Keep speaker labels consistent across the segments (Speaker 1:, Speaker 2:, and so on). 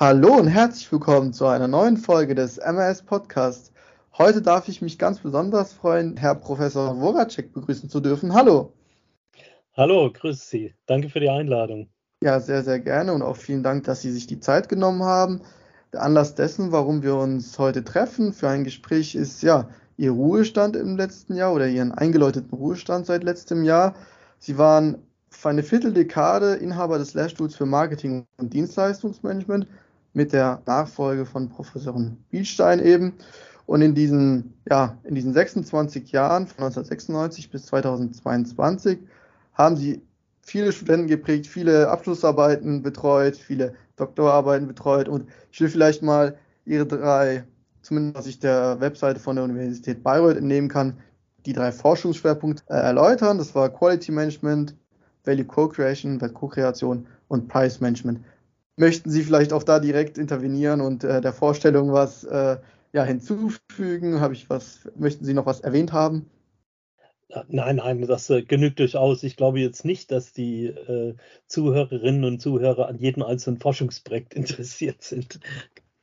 Speaker 1: Hallo und herzlich willkommen zu einer neuen Folge des MRS Podcasts. Heute darf ich mich ganz besonders freuen, Herr Professor Woracek begrüßen zu dürfen. Hallo.
Speaker 2: Hallo, grüße Sie. Danke für die Einladung.
Speaker 1: Ja, sehr, sehr gerne und auch vielen Dank, dass Sie sich die Zeit genommen haben. Der Anlass dessen, warum wir uns heute treffen für ein Gespräch, ist ja Ihr Ruhestand im letzten Jahr oder Ihren eingeläuteten Ruhestand seit letztem Jahr. Sie waren für eine Vierteldekade Inhaber des Lehrstuhls für Marketing und Dienstleistungsmanagement mit der Nachfolge von Professorin Bielstein eben. Und in diesen, ja, in diesen 26 Jahren, von 1996 bis 2022, haben sie viele Studenten geprägt, viele Abschlussarbeiten betreut, viele Doktorarbeiten betreut. Und ich will vielleicht mal ihre drei, zumindest was ich der Webseite von der Universität Bayreuth entnehmen kann, die drei Forschungsschwerpunkte äh, erläutern. Das war Quality Management, Value Co-Creation, Co-Kreation und Price Management möchten Sie vielleicht auch da direkt intervenieren und äh, der Vorstellung was äh, ja, hinzufügen? Habe ich was, möchten Sie noch was erwähnt haben?
Speaker 2: Nein, nein, das äh, genügt durchaus. Ich glaube jetzt nicht, dass die äh, Zuhörerinnen und Zuhörer an jedem einzelnen Forschungsprojekt interessiert sind.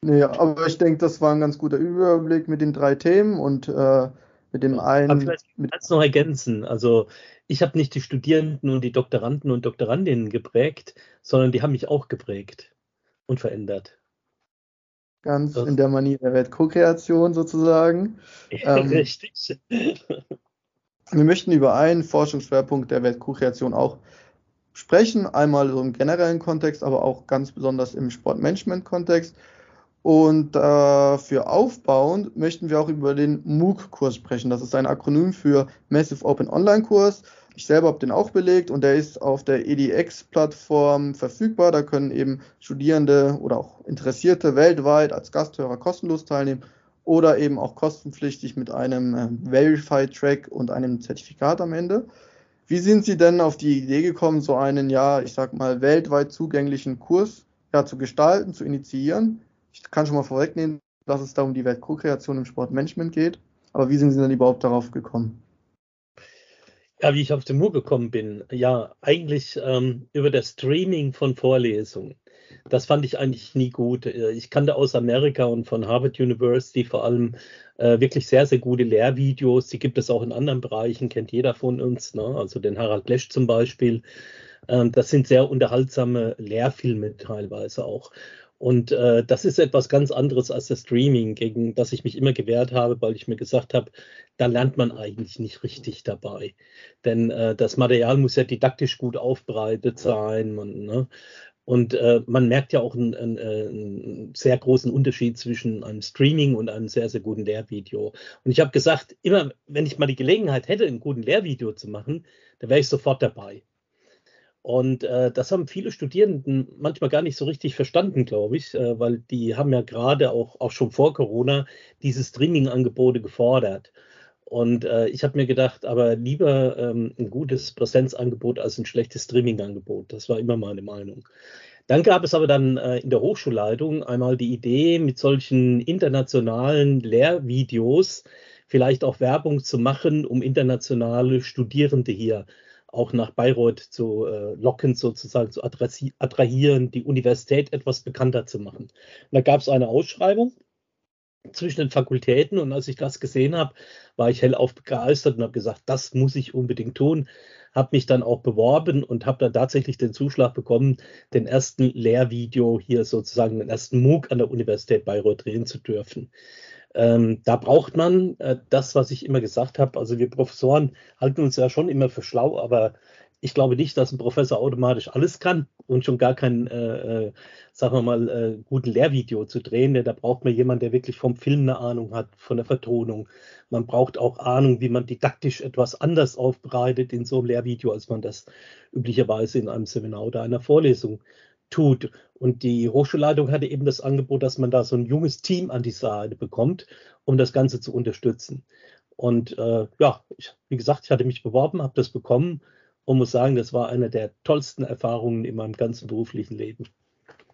Speaker 1: Nee, aber ich denke, das war ein ganz guter Überblick mit den drei Themen und äh, mit dem einen. Aber
Speaker 2: vielleicht kannst du noch ergänzen. Also ich habe nicht die Studierenden und die Doktoranden und Doktorandinnen geprägt, sondern die haben mich auch geprägt und verändert.
Speaker 1: Ganz das in der Manier der Welt-Co-Kreation sozusagen.
Speaker 2: Ja, ähm, richtig.
Speaker 1: Wir möchten über einen Forschungsschwerpunkt der Welt-Co-Kreation auch sprechen, einmal so im generellen Kontext, aber auch ganz besonders im Sportmanagement-Kontext. Und äh, für aufbauend möchten wir auch über den MOOC-Kurs sprechen. Das ist ein Akronym für Massive Open Online-Kurs. Ich selber habe den auch belegt und der ist auf der EDX-Plattform verfügbar. Da können eben Studierende oder auch Interessierte weltweit als Gasthörer kostenlos teilnehmen oder eben auch kostenpflichtig mit einem äh, Verify-Track und einem Zertifikat am Ende. Wie sind Sie denn auf die Idee gekommen, so einen, ja, ich sag mal, weltweit zugänglichen Kurs ja, zu gestalten, zu initiieren? Ich kann schon mal vorwegnehmen, dass es da um die Welt-Co-Kreation im Sportmanagement geht. Aber wie sind Sie denn überhaupt darauf gekommen?
Speaker 2: Ja, wie ich auf den Mur gekommen bin, ja, eigentlich ähm, über das Streaming von Vorlesungen. Das fand ich eigentlich nie gut. Ich kannte aus Amerika und von Harvard University vor allem äh, wirklich sehr, sehr gute Lehrvideos. Die gibt es auch in anderen Bereichen, kennt jeder von uns, ne? also den Harald Lesch zum Beispiel. Ähm, das sind sehr unterhaltsame Lehrfilme teilweise auch. Und äh, das ist etwas ganz anderes als das Streaming, gegen das ich mich immer gewehrt habe, weil ich mir gesagt habe, da lernt man eigentlich nicht richtig dabei. Denn äh, das Material muss ja didaktisch gut aufbereitet sein. Man, ne? Und äh, man merkt ja auch einen, einen, einen, sehr großen Unterschied zwischen einem Streaming und einem sehr, sehr guten Lehrvideo. Und ich habe gesagt, immer wenn ich mal die Gelegenheit hätte, einen guten Lehrvideo zu machen, dann wäre ich sofort dabei. Und äh, das haben viele Studierenden manchmal gar nicht so richtig verstanden, glaube ich, äh, weil die haben ja gerade auch, auch schon vor Corona diese Streaming-Angebote gefordert. Und äh, ich habe mir gedacht, aber lieber ähm, ein gutes Präsenzangebot als ein schlechtes Streaming-Angebot. Das war immer meine Meinung. Dann gab es aber dann äh, in der Hochschulleitung einmal die Idee, mit solchen internationalen Lehrvideos vielleicht auch Werbung zu machen, um internationale Studierende hier auch nach Bayreuth zu äh, locken, sozusagen zu attrahieren, die Universität etwas bekannter zu machen. Und da gab es eine Ausschreibung zwischen den Fakultäten und als ich das gesehen habe, war ich hellauf begeistert und habe gesagt, das muss ich unbedingt tun. Habe mich dann auch beworben und habe dann tatsächlich den Zuschlag bekommen, den ersten Lehrvideo hier sozusagen, den ersten MOOC an der Universität Bayreuth drehen zu dürfen. Ähm, da braucht man äh, das, was ich immer gesagt habe. Also wir Professoren halten uns ja schon immer für schlau, aber ich glaube nicht, dass ein Professor automatisch alles kann und schon gar kein, äh, äh, sagen wir mal, äh, guten Lehrvideo zu drehen. Da braucht man jemanden, der wirklich vom Film eine Ahnung hat, von der Vertonung. Man braucht auch Ahnung, wie man didaktisch etwas anders aufbereitet in so einem Lehrvideo, als man das üblicherweise in einem Seminar oder einer Vorlesung tut. Und die Hochschulleitung hatte eben das Angebot, dass man da so ein junges Team an die Seite bekommt, um das Ganze zu unterstützen. Und äh, ja, ich, wie gesagt, ich hatte mich beworben, habe das bekommen und muss sagen, das war eine der tollsten Erfahrungen in meinem ganzen beruflichen Leben.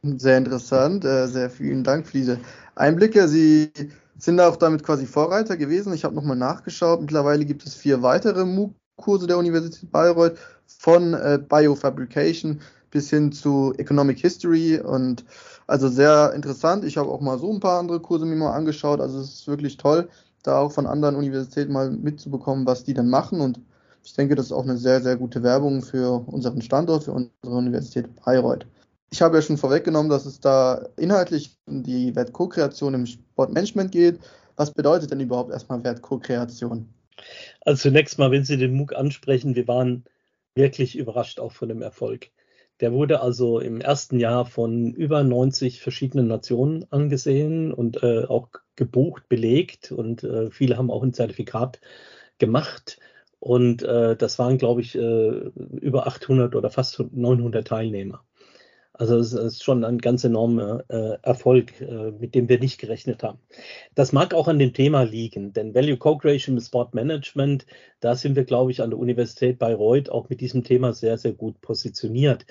Speaker 1: Sehr interessant, äh, sehr vielen Dank für diese Einblicke. Sie sind auch damit quasi Vorreiter gewesen. Ich habe nochmal nachgeschaut. Mittlerweile gibt es vier weitere MOOC-Kurse der Universität Bayreuth von äh, Biofabrication bis hin zu Economic History und Also sehr interessant. Ich habe auch mal so ein paar andere Kurse mir mal angeschaut. Also es ist wirklich toll, da auch von anderen Universitäten mal mitzubekommen, was die dann machen. Und ich denke, das ist auch eine sehr, sehr gute Werbung für unseren Standort, für unsere Universität Bayreuth. Ich habe ja schon vorweggenommen, dass es da inhaltlich um die Wert-Co-Kreation im Sportmanagement geht. Was bedeutet denn überhaupt erstmal Wert-Co-Kreation?
Speaker 2: Also zunächst mal, wenn Sie den MOOC ansprechen, wir waren wirklich überrascht auch von dem Erfolg. Der wurde also im ersten Jahr von über 90 verschiedenen Nationen angesehen und äh, auch gebucht, belegt und äh, viele haben auch ein Zertifikat gemacht. Und äh, das waren, glaube ich, äh, über 800 oder fast 900 Teilnehmer. Also es ist schon ein ganz enormer äh, Erfolg, äh, mit dem wir nicht gerechnet haben. Das mag auch an dem Thema liegen, denn Value Co-Creation mit Sport Management, da sind wir, glaube ich, an der Universität Bayreuth auch mit diesem Thema sehr, sehr gut positioniert.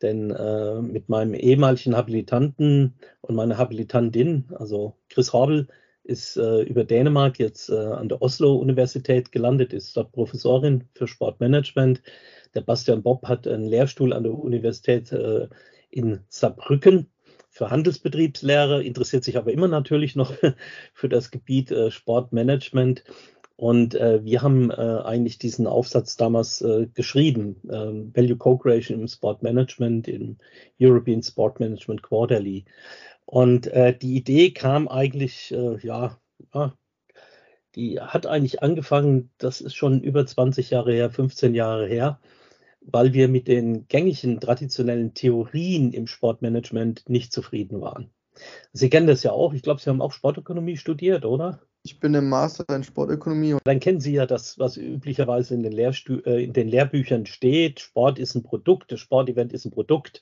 Speaker 2: Denn äh, mit meinem ehemaligen Habilitanten und meiner Habilitantin, also Chris Horbel, ist äh, über Dänemark jetzt äh, an der Oslo-Universität gelandet, ist dort Professorin für Sportmanagement. Der Bastian Bob hat einen Lehrstuhl an der Universität äh, in Saarbrücken für Handelsbetriebslehre, interessiert sich aber immer natürlich noch für das Gebiet äh, Sportmanagement. Und äh, wir haben äh, eigentlich diesen Aufsatz damals äh, geschrieben, ähm, Value Co-Creation im Sportmanagement, im European Sport Management Quarterly. Und äh, die Idee kam eigentlich, äh, ja, ja, die hat eigentlich angefangen, das ist schon über 20 Jahre her, 15 Jahre her, weil wir mit den gängigen traditionellen Theorien im Sportmanagement nicht zufrieden waren. Sie kennen das ja auch. Ich glaube, Sie haben auch Sportökonomie studiert, oder?
Speaker 1: Ich bin im Master in Sportökonomie.
Speaker 2: Dann kennen Sie ja das, was üblicherweise in den, Lehrstu äh, in den Lehrbüchern steht. Sport ist ein Produkt, das Sportevent ist ein Produkt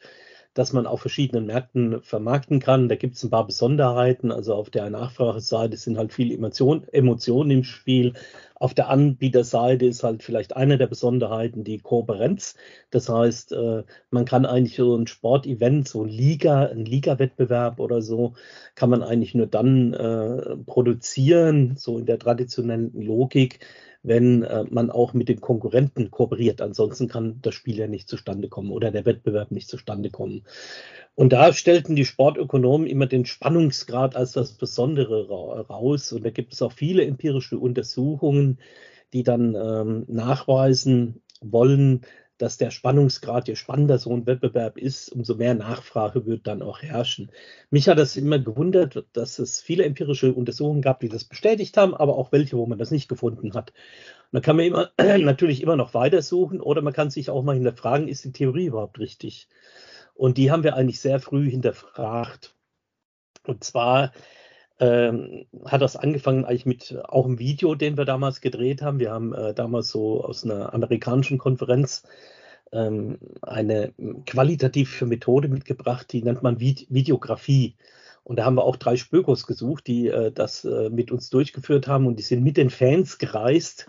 Speaker 2: das man auf verschiedenen Märkten vermarkten kann. Da gibt es ein paar Besonderheiten. Also auf der Nachfrageseite sind halt viele Emotionen, Emotionen im Spiel. Auf der Anbieterseite ist halt vielleicht eine der Besonderheiten die Kooperenz. Das heißt, äh, man kann eigentlich so ein Sportevent, so ein Liga, ein Liga-Wettbewerb oder so, kann man eigentlich nur dann äh, produzieren, so in der traditionellen Logik, wenn äh, man auch mit den Konkurrenten kooperiert. Ansonsten kann das Spiel ja nicht zustande kommen oder der Wettbewerb nicht zustande kommen. Und da stellten die Sportökonomen immer den Spannungsgrad als das Besondere raus. Und da gibt es auch viele empirische Untersuchungen, die dann ähm, nachweisen wollen, dass der Spannungsgrad, je spannender so ein Wettbewerb ist, umso mehr Nachfrage wird dann auch herrschen. Mich hat das immer gewundert, dass es viele empirische Untersuchungen gab, die das bestätigt haben, aber auch welche, wo man das nicht gefunden hat. Da kann man immer, natürlich immer noch weitersuchen oder man kann sich auch mal hinterfragen, ist die Theorie überhaupt richtig? Und die haben wir eigentlich sehr früh hinterfragt. Und zwar ähm, hat das angefangen eigentlich mit auch einem Video, den wir damals gedreht haben. Wir haben äh, damals so aus einer amerikanischen Konferenz ähm, eine qualitative Methode mitgebracht, die nennt man Vide Videografie. Und da haben wir auch drei Spökos gesucht, die äh, das äh, mit uns durchgeführt haben und die sind mit den Fans gereist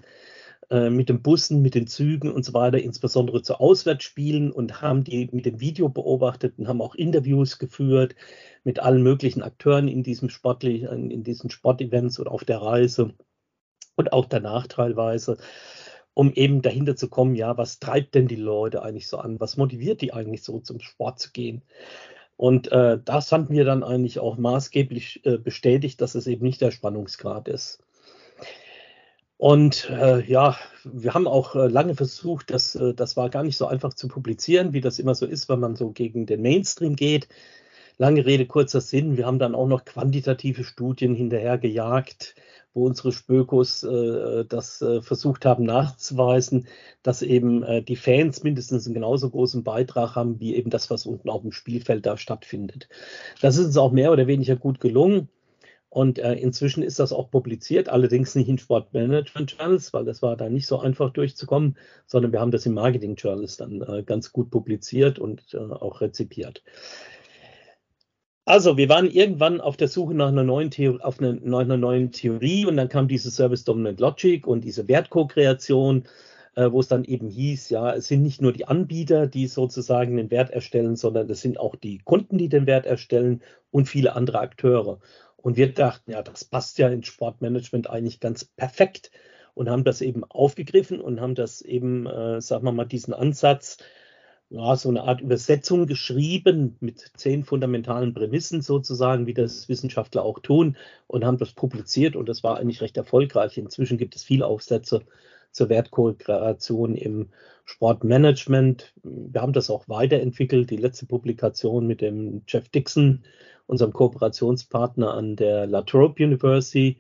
Speaker 2: äh, mit den Bussen, mit den Zügen und so weiter, insbesondere zu Auswärtsspielen und haben die mit dem Video beobachtet und haben auch Interviews geführt mit allen möglichen Akteuren in diesem sportlichen, in diesen Sportevents oder auf der Reise und auch danach teilweise um eben dahinter zu kommen, ja, was treibt denn die Leute eigentlich so an? Was motiviert die eigentlich so zum Sport zu gehen? Und äh, das fanden wir dann eigentlich auch maßgeblich äh, bestätigt, dass es eben nicht der Spannungsgrad ist. Und äh, ja, wir haben auch äh, lange versucht, das, äh, das war gar nicht so einfach zu publizieren, wie das immer so ist, wenn man so gegen den Mainstream geht. Lange Rede, kurzer Sinn. Wir haben dann auch noch quantitative Studien hinterher gejagt, wo unsere Spökos äh, das äh, versucht haben nachzuweisen, dass eben äh, die Fans mindestens einen genauso großen Beitrag haben, wie eben das, was unten auf dem Spielfeld da stattfindet. Das ist uns auch mehr oder weniger gut gelungen. Und äh, inzwischen ist das auch publiziert, allerdings nicht in Sportmanagement Journals, weil das war da nicht so einfach durchzukommen, sondern wir haben das in Marketing Journals dann äh, ganz gut publiziert und äh, auch rezipiert. Also, wir waren irgendwann auf der Suche nach einer neuen, Theorie, auf eine, nach einer neuen Theorie und dann kam diese Service Dominant Logic und diese Wertkokreation, äh, wo es dann eben hieß, ja, es sind nicht nur die Anbieter, die sozusagen den Wert erstellen, sondern es sind auch die Kunden, die den Wert erstellen und viele andere Akteure. Und wir dachten, ja, das passt ja ins Sportmanagement eigentlich ganz perfekt und haben das eben aufgegriffen und haben das eben, äh, sagen wir mal, diesen Ansatz ja, so eine Art Übersetzung geschrieben mit zehn fundamentalen Prämissen sozusagen, wie das Wissenschaftler auch tun und haben das publiziert und das war eigentlich recht erfolgreich. Inzwischen gibt es viele Aufsätze zur Wertkooperation im Sportmanagement. Wir haben das auch weiterentwickelt. Die letzte Publikation mit dem Jeff Dixon, unserem Kooperationspartner an der La Trobe University,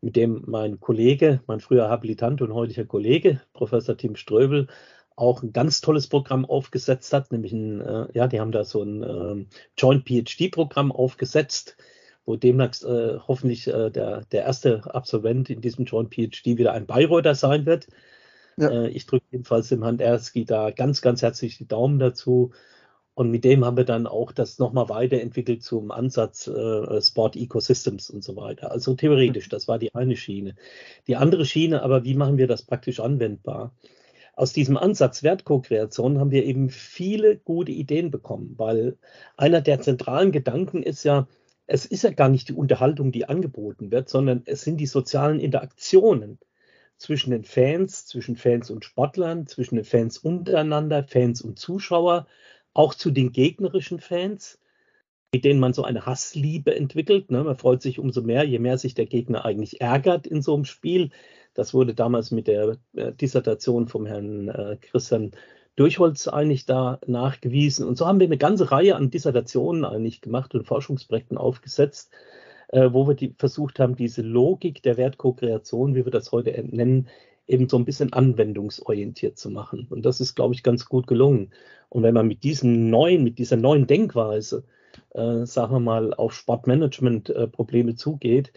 Speaker 2: mit dem mein Kollege, mein früher Habilitant und heutiger Kollege, Professor Tim Ströbel, auch ein ganz tolles Programm aufgesetzt hat, nämlich ein, äh, ja, die haben da so ein äh, Joint PhD-Programm aufgesetzt, wo demnächst äh, hoffentlich äh, der, der erste Absolvent in diesem Joint PhD wieder ein Bayreuther sein wird. Ja. Äh, ich drücke jedenfalls dem Herrn Erski da ganz, ganz herzlich die Daumen dazu. Und mit dem haben wir dann auch das nochmal weiterentwickelt zum Ansatz äh, Sport Ecosystems und so weiter. Also theoretisch, das war die eine Schiene. Die andere Schiene, aber wie machen wir das praktisch anwendbar? aus diesem Ansatz Wertkokreation haben wir eben viele gute Ideen bekommen, weil einer der zentralen Gedanken ist ja, es ist ja gar nicht die Unterhaltung, die angeboten wird, sondern es sind die sozialen Interaktionen zwischen den Fans, zwischen Fans und Sportlern, zwischen den Fans untereinander, Fans und Zuschauer, auch zu den gegnerischen Fans, mit denen man so eine Hassliebe entwickelt. Ne? Man freut sich umso mehr, je mehr sich der Gegner eigentlich ärgert in so einem Spiel, das wurde damals mit der äh, Dissertation vom Herrn äh, Christian Durchholz eigentlich da nachgewiesen. Und so haben wir eine ganze Reihe an Dissertationen eigentlich gemacht und Forschungsprojekten aufgesetzt, äh, wo wir die, versucht haben, diese Logik der Wertkokreation, wie wir das heute nennen, eben so ein bisschen anwendungsorientiert zu machen. Und das ist, glaube ich, ganz gut gelungen. Und wenn man mit diesem neuen, mit dieser neuen Denkweise, äh, sagen wir mal, auf Sportmanagement-Probleme äh, zugeht,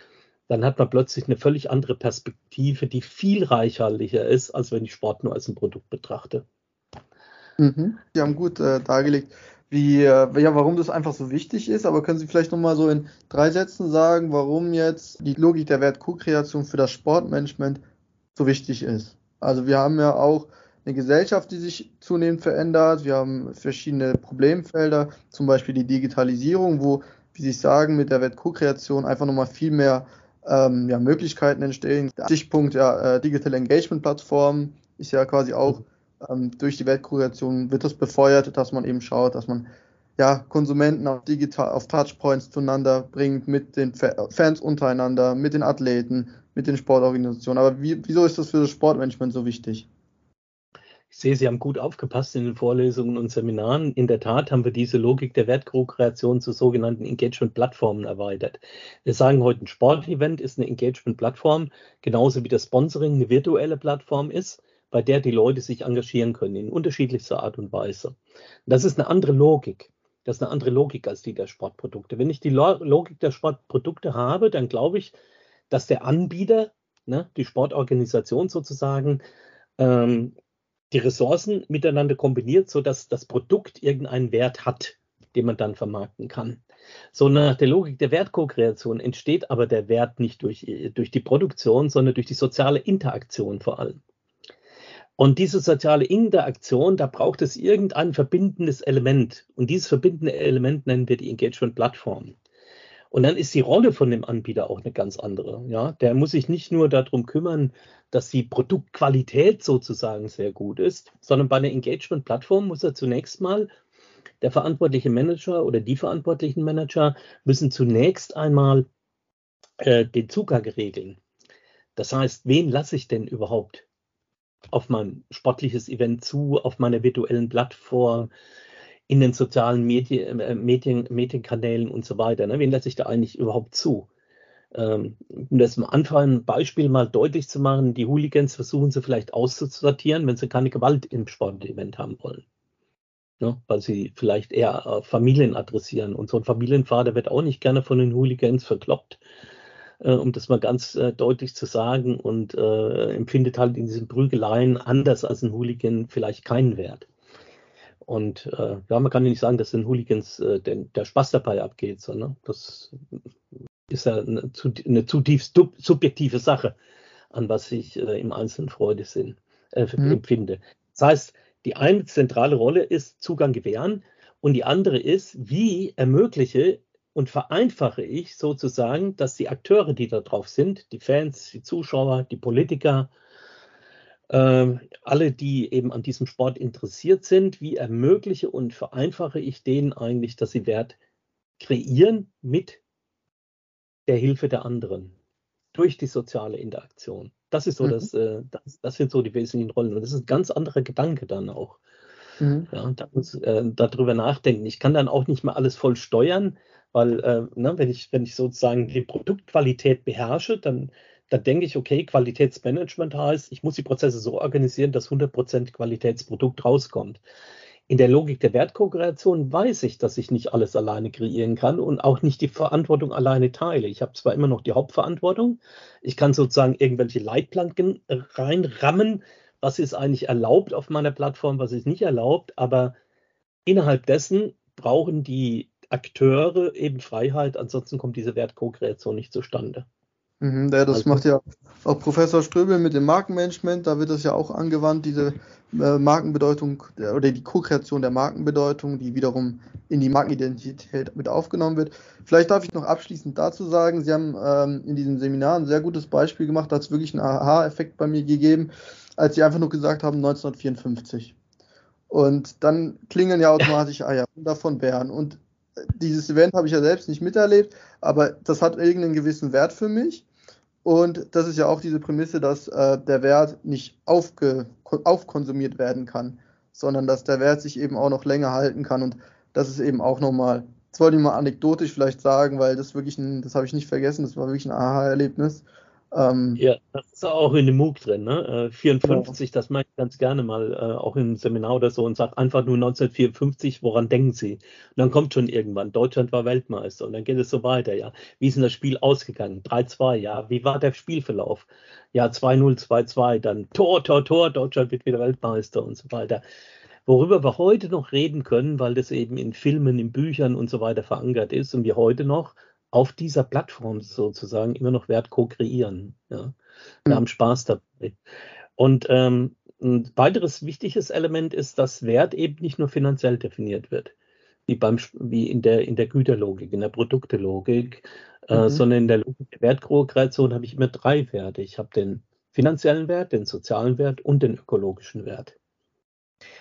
Speaker 2: dann hat man plötzlich eine völlig andere Perspektive, die viel reichhaltiger ist, als wenn ich Sport nur als ein Produkt betrachte.
Speaker 1: Mhm. Sie haben gut äh, dargelegt, wie, äh, ja, warum das einfach so wichtig ist, aber können Sie vielleicht nochmal so in drei Sätzen sagen, warum jetzt die Logik der Wert-Co-Kreation für das Sportmanagement so wichtig ist? Also wir haben ja auch eine Gesellschaft, die sich zunehmend verändert. Wir haben verschiedene Problemfelder, zum Beispiel die Digitalisierung, wo, wie Sie sagen, mit der Wert-Co-Kreation einfach nochmal viel mehr ähm, ja, Möglichkeiten entstehen. Der Stichpunkt ja, äh, Digital Engagement Plattform ist ja quasi auch ähm, durch die Weltkuration wird das befeuert, dass man eben schaut, dass man ja, Konsumenten auf digital, auf Touchpoints zueinander bringt, mit den Fans untereinander, mit den Athleten, mit den Sportorganisationen. Aber wie, wieso ist das für das Sportmanagement so wichtig?
Speaker 2: Ich sehe, Sie haben gut aufgepasst in den Vorlesungen und Seminaren. In der Tat haben wir diese Logik der Wertkreation zu sogenannten Engagement-Plattformen erweitert. Wir sagen heute, ein Sportevent ist eine Engagement-Plattform, genauso wie das Sponsoring eine virtuelle Plattform ist, bei der die Leute sich engagieren können in unterschiedlichster Art und Weise. Das ist eine andere Logik. Das ist eine andere Logik als die der Sportprodukte. Wenn ich die Logik der Sportprodukte habe, dann glaube ich, dass der Anbieter, ne, die Sportorganisation sozusagen, ähm, die Ressourcen miteinander kombiniert, sodass das Produkt irgendeinen Wert hat, den man dann vermarkten kann. So nach der Logik der Wertkokreation entsteht aber der Wert nicht durch, durch die Produktion, sondern durch die soziale Interaktion vor allem. Und diese soziale Interaktion, da braucht es irgendein verbindendes Element. Und dieses verbindende Element nennen wir die Engagement-Plattform. Und dann ist die Rolle von dem Anbieter auch eine ganz andere. Ja, der muss sich nicht nur darum kümmern, dass die Produktqualität sozusagen sehr gut ist, sondern bei einer Engagement-Plattform muss er zunächst mal der verantwortliche Manager oder die verantwortlichen Manager müssen zunächst einmal äh, den Zugang regeln. Das heißt, wen lasse ich denn überhaupt auf mein sportliches Event zu, auf meiner virtuellen Plattform? in den sozialen Medien, äh, Medien, Medienkanälen und so weiter. Ne? Wen lasse ich da eigentlich überhaupt zu? Ähm, um das am Anfang ein Beispiel mal deutlich zu machen, die Hooligans versuchen sie vielleicht auszusortieren, wenn sie keine Gewalt im Sportevent haben wollen. Ne? Weil sie vielleicht eher äh, Familien adressieren. Und so ein Familienvater wird auch nicht gerne von den Hooligans verkloppt, äh, um das mal ganz äh, deutlich zu sagen, und äh, empfindet halt in diesen Prügeleien anders als ein Hooligan vielleicht keinen Wert. Und äh, ja, man kann ja nicht sagen, dass den Hooligans äh, der, der Spaß dabei abgeht, sondern das ist ja eine, eine zutiefst subjektive Sache, an was ich äh, im Einzelnen Freude sind, mhm. empfinde. Das heißt, die eine zentrale Rolle ist Zugang gewähren und die andere ist, wie ermögliche und vereinfache ich sozusagen, dass die Akteure, die da drauf sind, die Fans, die Zuschauer, die Politiker, äh, alle, die eben an diesem Sport interessiert sind, wie ermögliche und vereinfache ich denen eigentlich, dass sie Wert kreieren mit der Hilfe der anderen durch die soziale Interaktion. Das ist so mhm. das, äh, das, das, sind so die wesentlichen Rollen. Und das ist ein ganz anderer Gedanke dann auch. Mhm. Ja, da muss äh, darüber nachdenken. Ich kann dann auch nicht mehr alles voll steuern, weil äh, ne, wenn ich, wenn ich sozusagen die Produktqualität beherrsche, dann, dann denke ich, okay, Qualitätsmanagement heißt, ich muss die Prozesse so organisieren, dass 100% Qualitätsprodukt rauskommt in der Logik der Wertkooperation weiß ich, dass ich nicht alles alleine kreieren kann und auch nicht die Verantwortung alleine teile. Ich habe zwar immer noch die Hauptverantwortung, ich kann sozusagen irgendwelche Leitplanken reinrammen, was ist eigentlich erlaubt auf meiner Plattform, was ist nicht erlaubt, aber innerhalb dessen brauchen die Akteure eben Freiheit, ansonsten kommt diese Wertkokreation nicht zustande.
Speaker 1: Mhm, ja, das also, macht ja auch Professor Ströbel mit dem Markenmanagement, da wird das ja auch angewandt, diese äh, Markenbedeutung oder die Co-Kreation der Markenbedeutung, die wiederum in die Markenidentität mit aufgenommen wird. Vielleicht darf ich noch abschließend dazu sagen, Sie haben ähm, in diesem Seminar ein sehr gutes Beispiel gemacht, da hat es wirklich einen Aha-Effekt bei mir gegeben, als Sie einfach nur gesagt haben 1954. Und dann klingeln ja automatisch Eier davon Bären. Und äh, dieses Event habe ich ja selbst nicht miterlebt, aber das hat irgendeinen gewissen Wert für mich. Und das ist ja auch diese Prämisse, dass äh, der Wert nicht aufge, aufkonsumiert werden kann, sondern dass der Wert sich eben auch noch länger halten kann. Und das ist eben auch nochmal, das wollte ich mal anekdotisch vielleicht sagen, weil das wirklich ein, das habe ich nicht vergessen, das war wirklich ein Aha-Erlebnis.
Speaker 2: Ähm, ja, das ist auch in dem MOOC drin, ne? 54, genau. das mache ich ganz gerne mal, äh, auch im Seminar oder so und sage einfach nur 1954, woran denken Sie? Und dann kommt schon irgendwann, Deutschland war Weltmeister und dann geht es so weiter, ja. Wie ist denn das Spiel ausgegangen? 3-2, ja. Wie war der Spielverlauf? Ja, 2-0, 2-2, dann Tor, Tor, Tor, Deutschland wird wieder Weltmeister und so weiter. Worüber wir heute noch reden können, weil das eben in Filmen, in Büchern und so weiter verankert ist und wir heute noch auf dieser Plattform sozusagen immer noch Wert co-kreieren. Ja. Wir mhm. haben Spaß dabei. Und ähm, ein weiteres wichtiges Element ist, dass Wert eben nicht nur finanziell definiert wird, wie, beim, wie in, der, in der Güterlogik, in der Produktelogik, äh, mhm. äh, sondern in der Logik der Wertkreation habe ich immer drei Werte. Ich habe den finanziellen Wert, den sozialen Wert und den ökologischen Wert.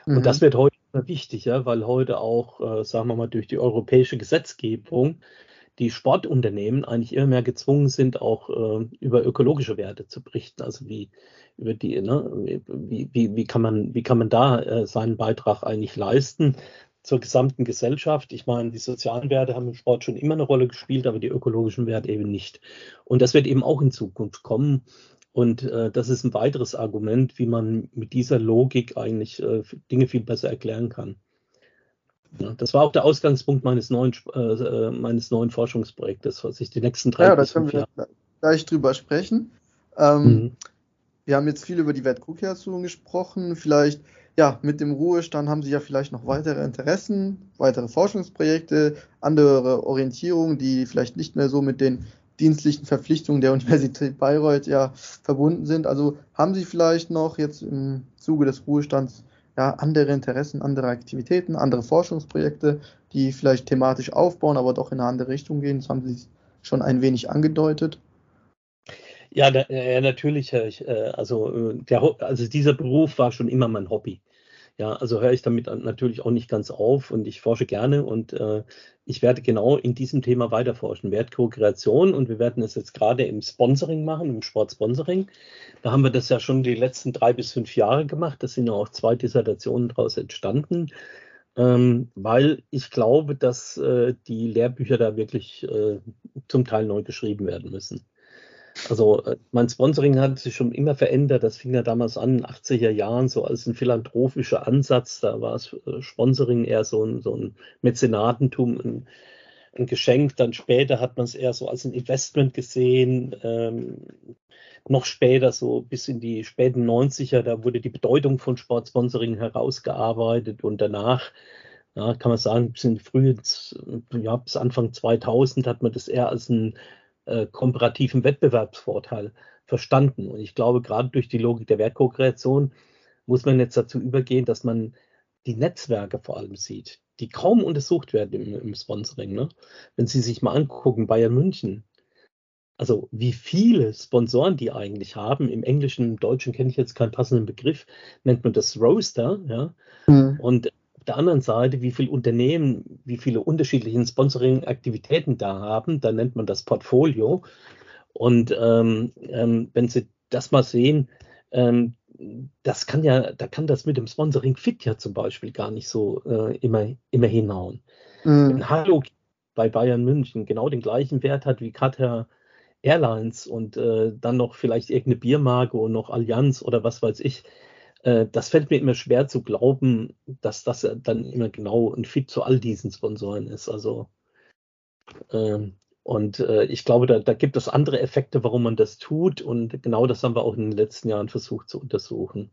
Speaker 2: Und das mhm. wird heute immer wichtiger, weil heute auch, äh, sagen wir mal, durch die europäische Gesetzgebung die Sportunternehmen eigentlich immer mehr gezwungen sind, auch äh, über ökologische Werte zu berichten. Also wie über die, ne, wie, wie, wie kann man, wie kann man da äh, seinen Beitrag eigentlich leisten zur gesamten Gesellschaft? Ich meine, die sozialen Werte haben im Sport schon immer eine Rolle gespielt, aber die ökologischen Werte eben nicht. Und das wird eben auch in Zukunft kommen. Und äh, das ist ein weiteres Argument, wie man mit dieser Logik eigentlich äh, Dinge viel besser erklären kann. Ja, das war auch der Ausgangspunkt meines neuen, äh, äh, meines neuen Forschungsprojektes, was ich die nächsten drei
Speaker 1: ja, Jahre. Da können wir gleich drüber sprechen. Ähm, mhm. Wir haben jetzt viel über die Wertkreation gesprochen. Vielleicht, ja, mit dem Ruhestand haben Sie ja vielleicht noch weitere Interessen, weitere Forschungsprojekte, andere Orientierungen, die vielleicht nicht mehr so mit den dienstlichen Verpflichtungen der Universität Bayreuth ja verbunden sind. Also haben Sie vielleicht noch jetzt im Zuge des Ruhestands ja, andere Interessen, andere Aktivitäten, andere Forschungsprojekte, die vielleicht thematisch aufbauen, aber doch in eine andere Richtung gehen. Das haben Sie schon ein wenig angedeutet.
Speaker 2: Ja, da, ja natürlich. Ich, äh, also, äh, der, also dieser Beruf war schon immer mein Hobby. Ja, also höre ich damit natürlich auch nicht ganz auf und ich forsche gerne und äh, ich werde genau in diesem Thema weiterforschen. Wertkreation und wir werden es jetzt gerade im Sponsoring machen, im Sportsponsoring. Da haben wir das ja schon die letzten drei bis fünf Jahre gemacht. Da sind ja auch zwei Dissertationen daraus entstanden, ähm, weil ich glaube, dass äh, die Lehrbücher da wirklich äh, zum Teil neu geschrieben werden müssen. Also äh, mein Sponsoring hat sich schon immer verändert. Das fing ja damals an in den 80er Jahren so als ein philanthropischer Ansatz. Da war es äh, Sponsoring eher so ein, so ein Mäzenatentum, ein, ein Geschenk. Dann später hat man es eher so als ein Investment gesehen. Ähm, noch später, so bis in die späten 90er, da wurde die Bedeutung von Sportsponsoring herausgearbeitet und danach ja, kann man sagen, bis in die frühe, ja, bis Anfang 2000 hat man das eher als ein äh, komparativen Wettbewerbsvorteil verstanden. Und ich glaube, gerade durch die Logik der Wertkokreation muss man jetzt dazu übergehen, dass man die Netzwerke vor allem sieht, die kaum untersucht werden im, im Sponsoring. Ne? Wenn Sie sich mal angucken, Bayern München, also wie viele Sponsoren die eigentlich haben. Im Englischen, im Deutschen kenne ich jetzt keinen passenden Begriff, nennt man das Roaster, ja. Mhm. Und auf der anderen Seite, wie viele Unternehmen, wie viele unterschiedliche Sponsoring-Aktivitäten da haben, da nennt man das Portfolio. Und ähm, ähm, wenn Sie das mal sehen, ähm, das kann ja, da kann das mit dem Sponsoring Fit ja zum Beispiel gar nicht so äh, immer, immer hinhauen. Mhm. Wenn Hallo bei Bayern München genau den gleichen Wert hat wie Qatar Airlines und äh, dann noch vielleicht irgendeine Biermarke und noch Allianz oder was weiß ich, äh, das fällt mir immer schwer zu glauben, dass das dann immer genau ein Fit zu all diesen Sponsoren ist. Also ähm, und äh, ich glaube, da, da, gibt es andere Effekte, warum man das tut. Und genau das haben wir auch in den letzten Jahren versucht zu untersuchen.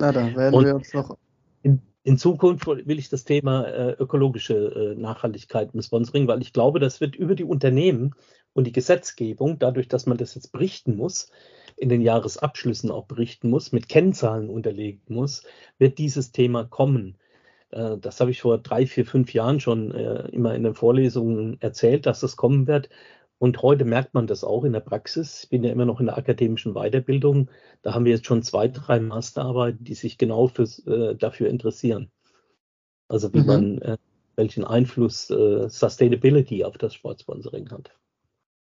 Speaker 1: Na, da werden und wir uns noch.
Speaker 2: In, in, Zukunft will ich das Thema äh, ökologische äh, Nachhaltigkeit im Sponsoring, weil ich glaube, das wird über die Unternehmen und die Gesetzgebung, dadurch, dass man das jetzt berichten muss, in den Jahresabschlüssen auch berichten muss, mit Kennzahlen unterlegen muss, wird dieses Thema kommen. Äh, das habe ich vor drei, vier, fünf Jahren schon äh, immer in den Vorlesungen erzählt, dass das kommen wird. Und heute merkt man das auch in der Praxis. Ich bin ja immer noch in der akademischen Weiterbildung. Da haben wir jetzt schon zwei, drei Masterarbeiten, die sich genau fürs, äh, dafür interessieren. Also wie mhm. man, äh, welchen Einfluss äh, Sustainability auf das Sportsponsoring hat.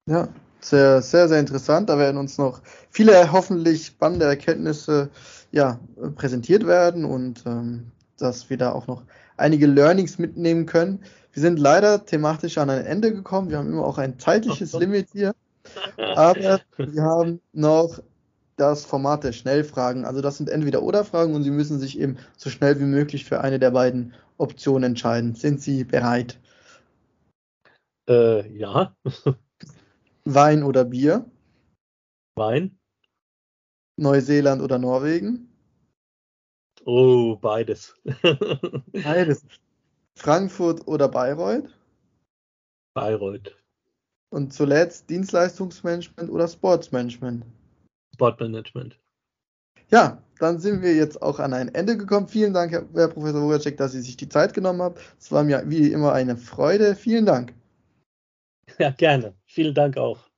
Speaker 1: Ja, sehr, sehr, sehr interessant. Da werden uns noch viele hoffentlich spannende Erkenntnisse ja, präsentiert werden und ähm, dass wir da auch noch einige Learnings mitnehmen können. Wir sind leider thematisch an ein Ende gekommen. Wir haben immer auch ein zeitliches Limit hier. Aber wir haben noch das Format der Schnellfragen. Also das sind entweder oder Fragen und Sie müssen sich eben so schnell wie möglich für eine der beiden Optionen entscheiden. Sind Sie bereit?
Speaker 2: Äh, ja.
Speaker 1: Wein oder Bier?
Speaker 2: Wein.
Speaker 1: Neuseeland oder Norwegen?
Speaker 2: Oh, beides.
Speaker 1: beides. Frankfurt oder Bayreuth?
Speaker 2: Bayreuth.
Speaker 1: Und zuletzt Dienstleistungsmanagement oder Sportsmanagement?
Speaker 2: Sportmanagement.
Speaker 1: Ja, dann sind wir jetzt auch an ein Ende gekommen. Vielen Dank, Herr Professor Wojacek, dass Sie sich die Zeit genommen haben. Es war mir wie immer eine Freude. Vielen Dank.
Speaker 2: Ja, gerne. Vielen Dank auch.